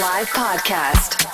Live podcast.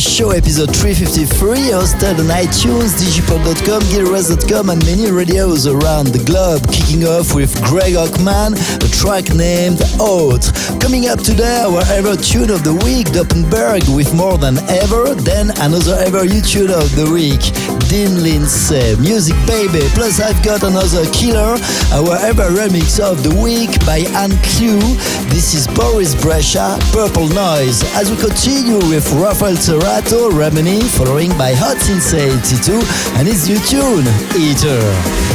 Show episode 353, hosted on iTunes, digipod.com, gilres.com, and many radios around the globe. Kicking off with Greg Hockman, a track named Out. Coming up today, our ever tune of the week, Doppenberg with More Than Ever. Then another ever you tune of the week, Dean Lindsay, uh, Music Baby. Plus, I've got another killer, our ever remix of the week by Anne Clue. This is Boris Brejcha, Purple Noise. As we continue with Rafael Cerato, Remini, following by Hot Since 82 and his new tune, Eater.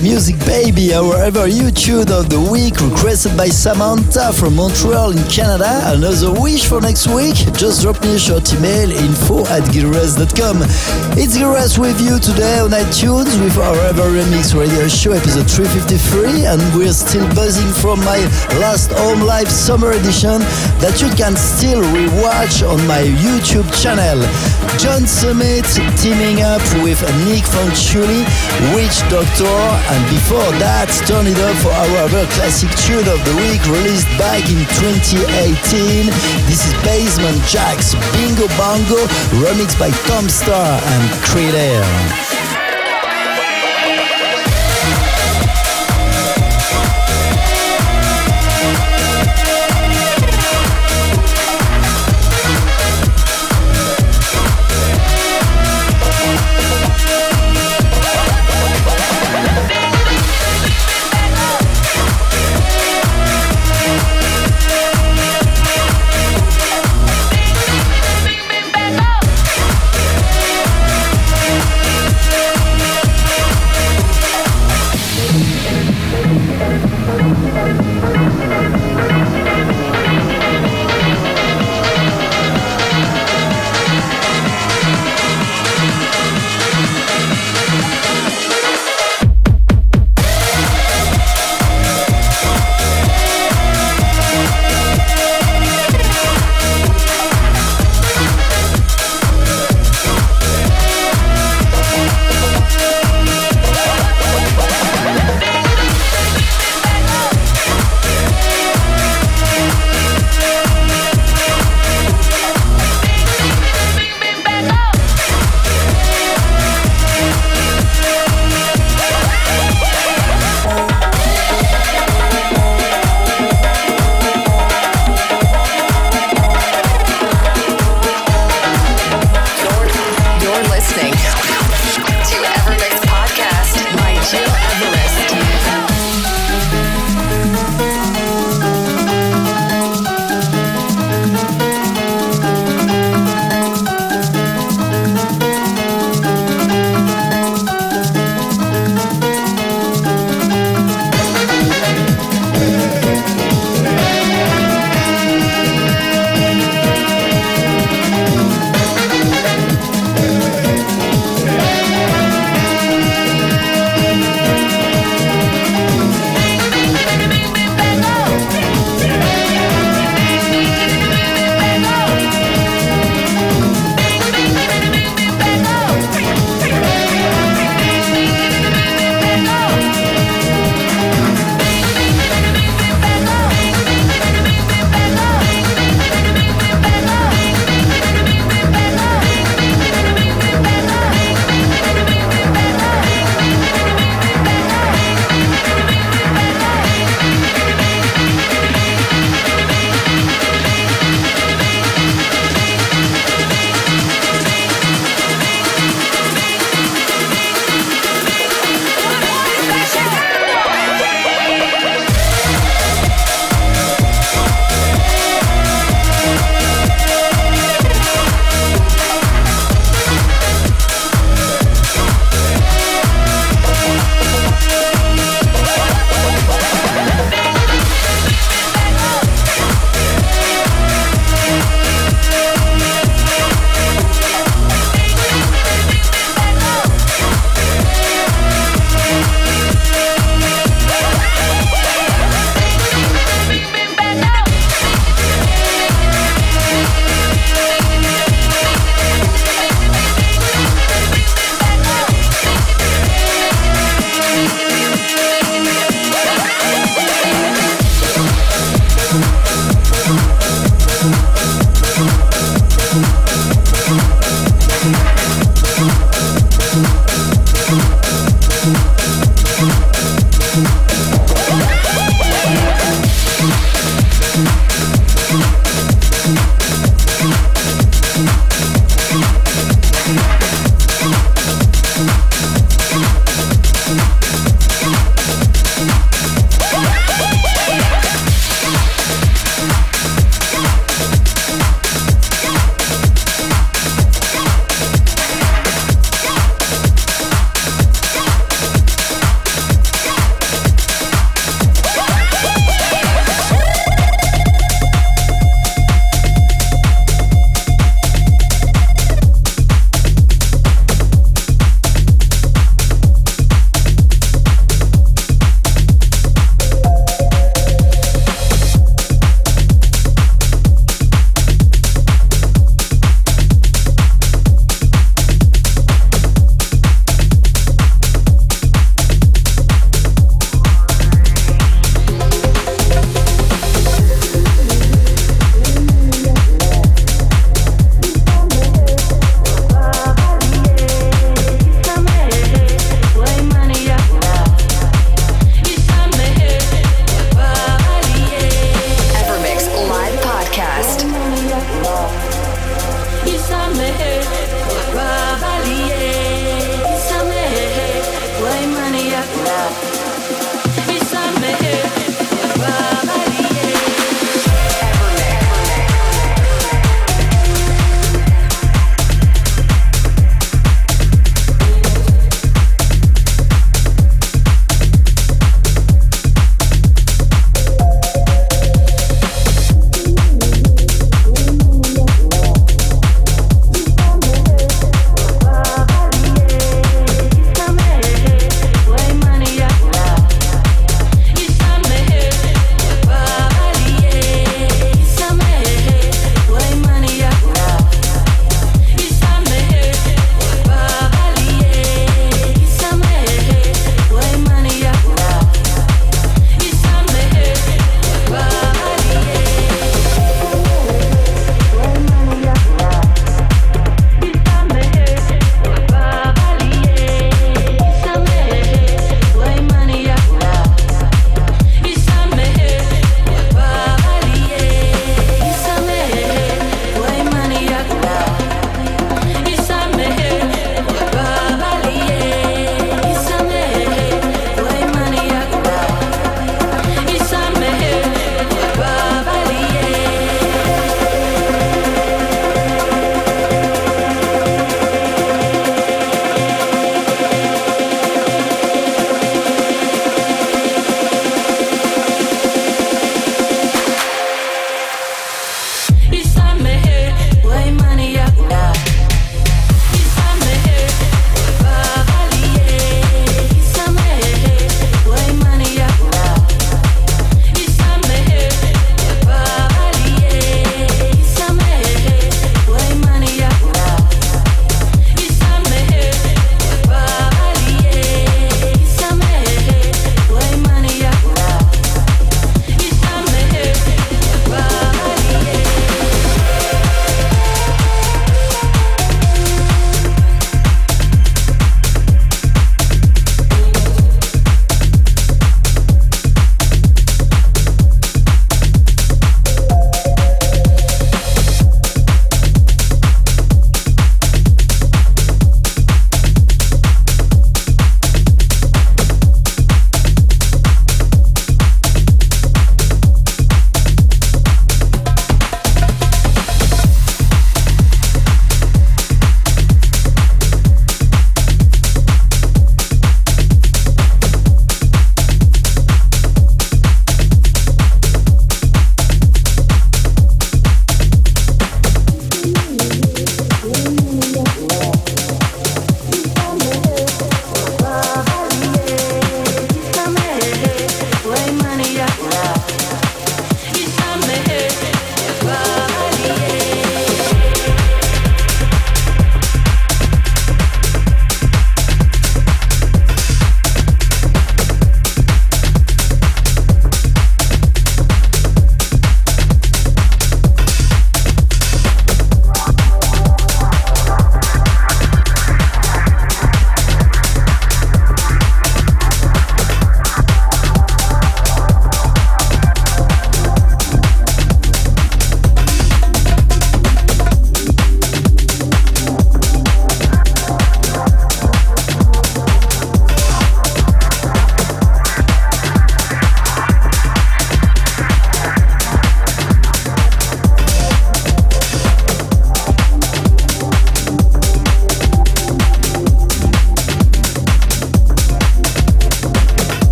Music Baby, our ever you tune of the week, requested by Samantha from Montreal in Canada. Another wish for next week? Just drop me a short email info at gilres.com. It's Gil Everest with you today on iTunes with our ever remix radio show episode 353, and we're still buzzing from my last home live summer edition that you can still rewatch on my YouTube channel. John Summit teaming up with Nic Fanciulli, Witch Doctor, and before that, turn it up for our other classic tune of the week released back in 2018. This is Basement Jaxx Bingo Bongo, remixed by Tom Staar and Kryder.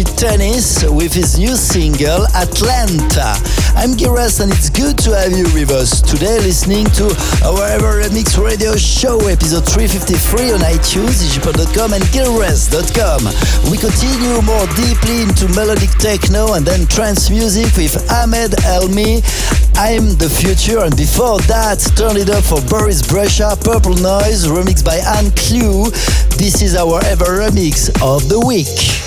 Tennis with his new single, Atlanta. I'm Gil Everest, and it's good to have you with us today listening to our Ever Remix Radio Show, episode 353 on iTunes, digipod.com, and giras.com. We continue more deeply into melodic techno and then trance music with Ahmed Elmi. I'm the future, and before that, turn it up for Boris Brejcha, Purple Noise, remixed by Ann Clue. This is our ever remix of the week.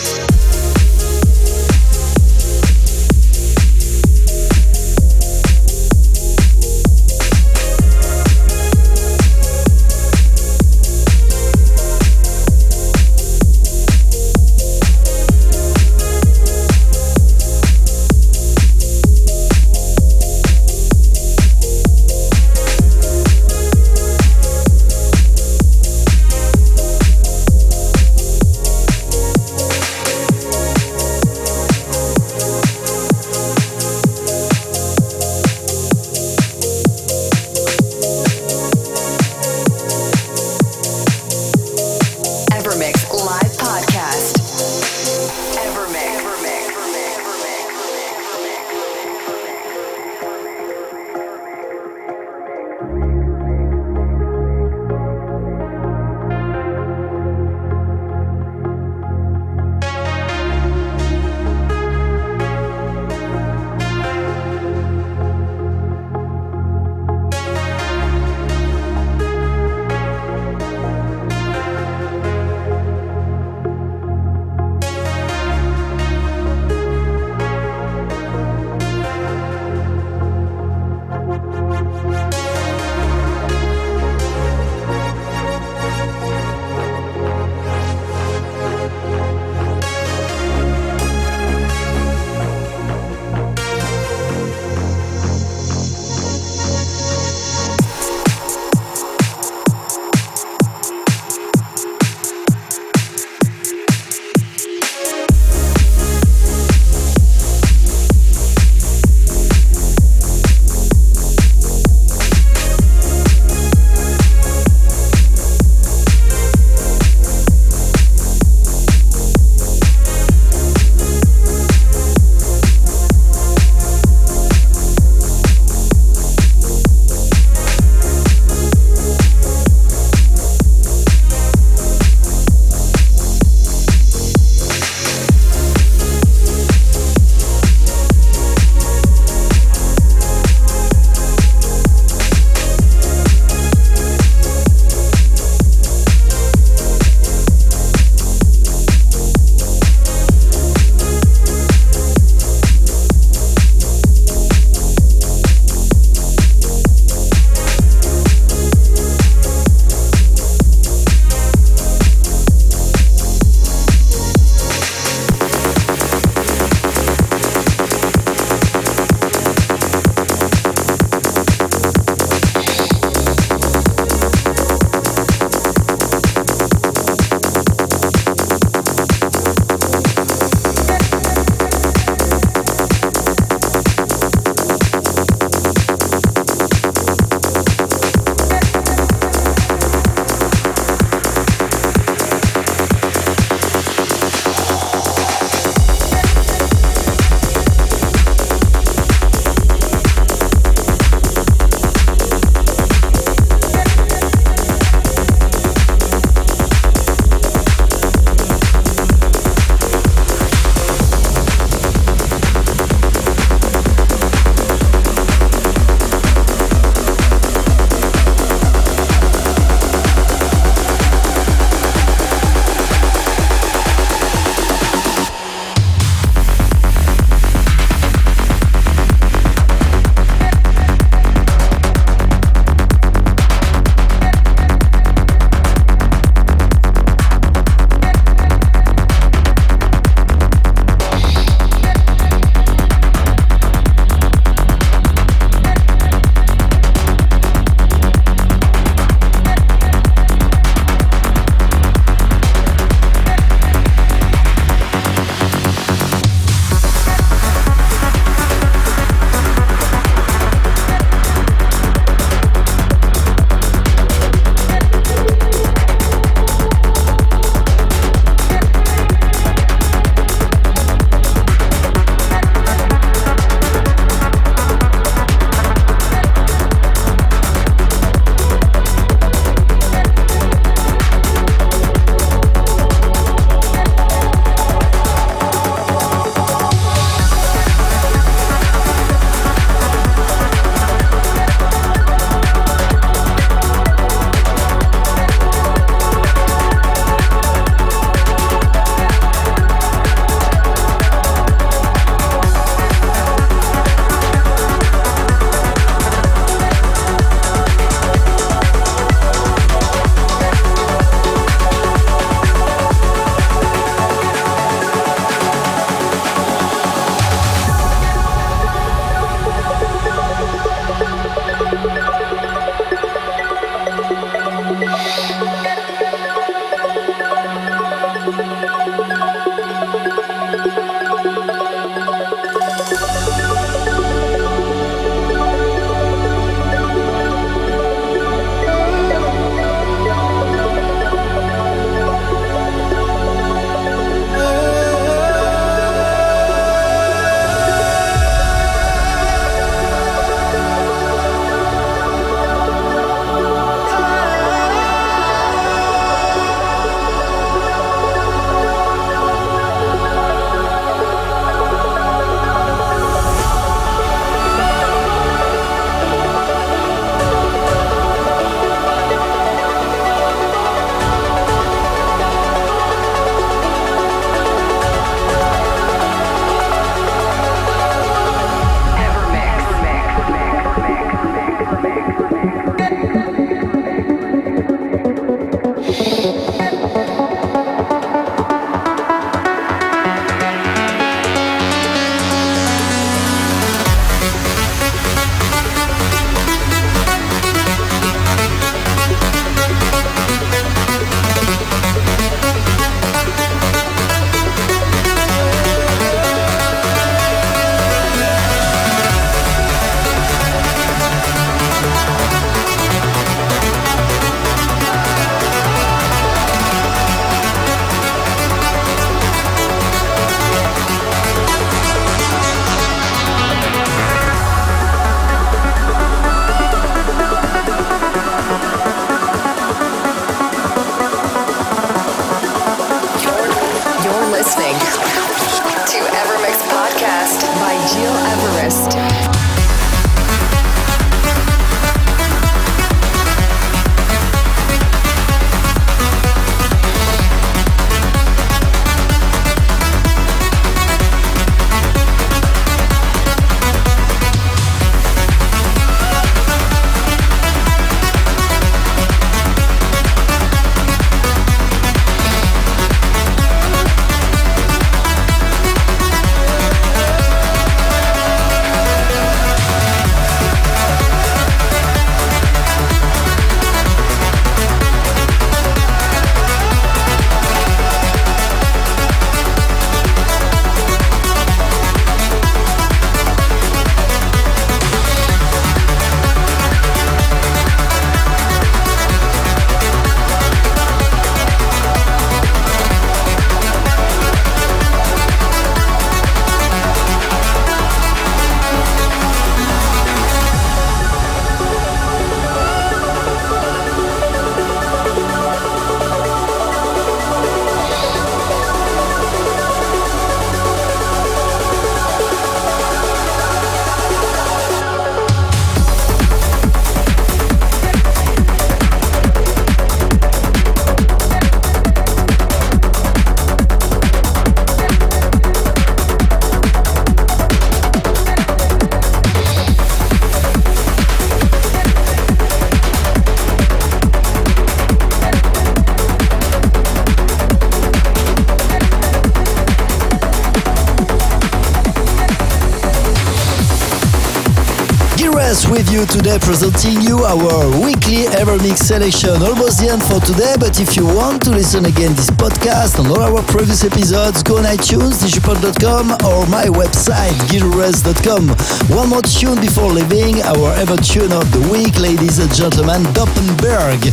You today, presenting you our weekly Evermix selection. Almost the end for today, but if you want to listen again this podcast and all our previous episodes, go on iTunes, digipod.com or my website, gilres.com. One more tune before leaving, our ever tune of the week, ladies and gentlemen, Doppenberg.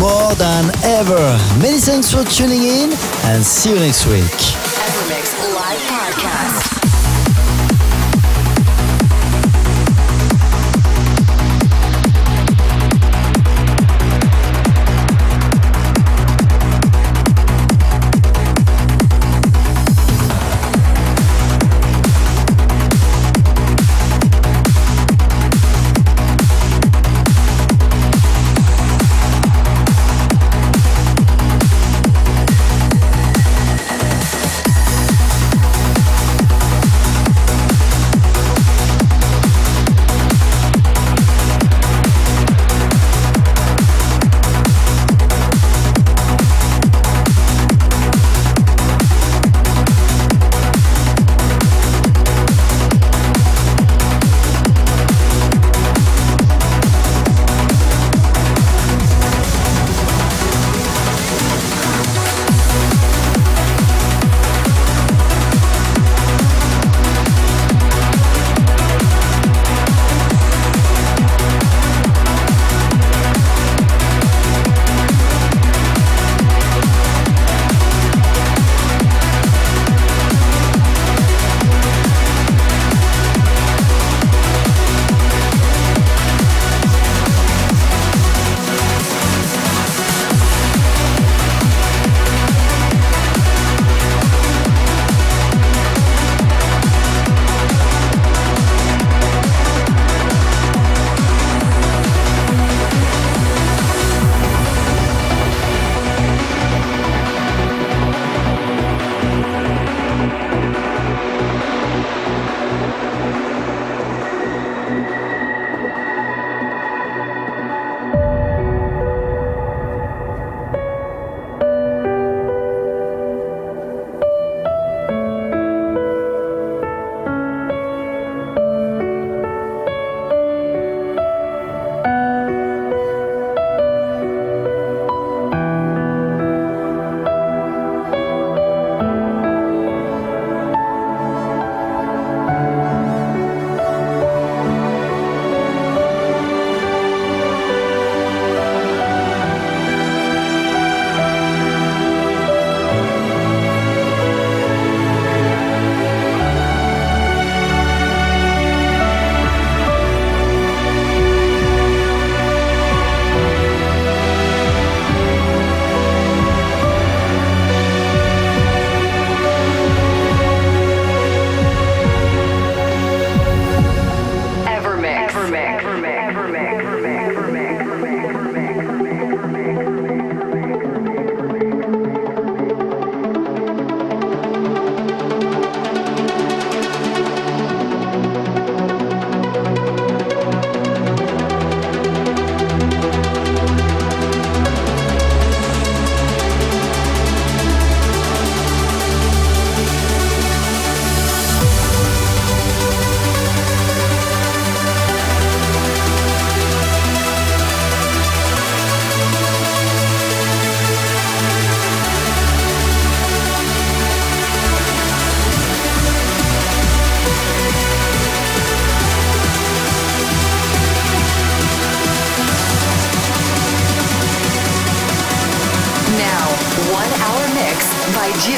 More than ever. Many thanks for tuning in and see you next week. Evermix Live Podcast.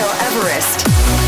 Everest.